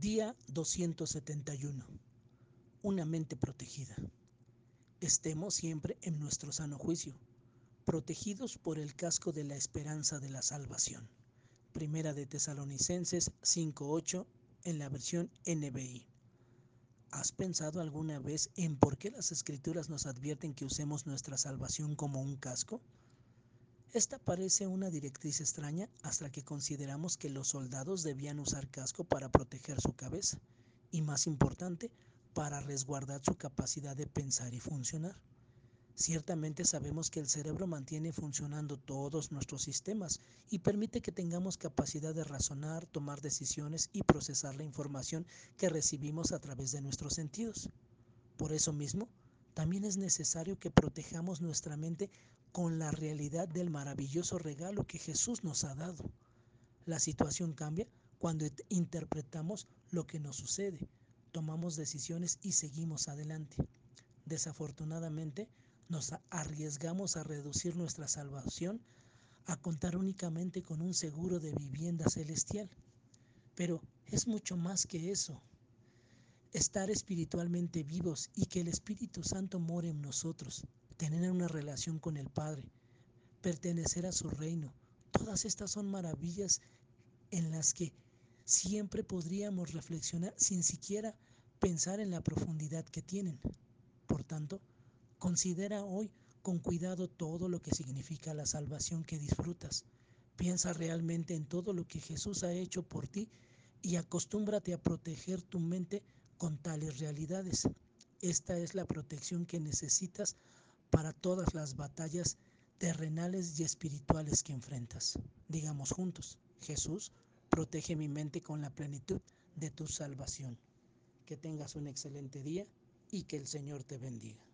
Día 271. Una mente protegida. Estemos siempre en nuestro sano juicio, protegidos por el casco de la esperanza de la salvación. Primera de Tesalonicenses 5.8 en la versión NBI. ¿Has pensado alguna vez en por qué las escrituras nos advierten que usemos nuestra salvación como un casco? Esta parece una directriz extraña hasta que consideramos que los soldados debían usar casco para proteger su cabeza y, más importante, para resguardar su capacidad de pensar y funcionar. Ciertamente sabemos que el cerebro mantiene funcionando todos nuestros sistemas y permite que tengamos capacidad de razonar, tomar decisiones y procesar la información que recibimos a través de nuestros sentidos. Por eso mismo, también es necesario que protejamos nuestra mente con la realidad del maravilloso regalo que Jesús nos ha dado. La situación cambia cuando interpretamos lo que nos sucede, tomamos decisiones y seguimos adelante. Desafortunadamente, nos arriesgamos a reducir nuestra salvación a contar únicamente con un seguro de vivienda celestial. Pero es mucho más que eso. Estar espiritualmente vivos y que el Espíritu Santo more en nosotros tener una relación con el Padre, pertenecer a su reino. Todas estas son maravillas en las que siempre podríamos reflexionar sin siquiera pensar en la profundidad que tienen. Por tanto, considera hoy con cuidado todo lo que significa la salvación que disfrutas. Piensa realmente en todo lo que Jesús ha hecho por ti y acostúmbrate a proteger tu mente con tales realidades. Esta es la protección que necesitas para todas las batallas terrenales y espirituales que enfrentas. Digamos juntos, Jesús, protege mi mente con la plenitud de tu salvación. Que tengas un excelente día y que el Señor te bendiga.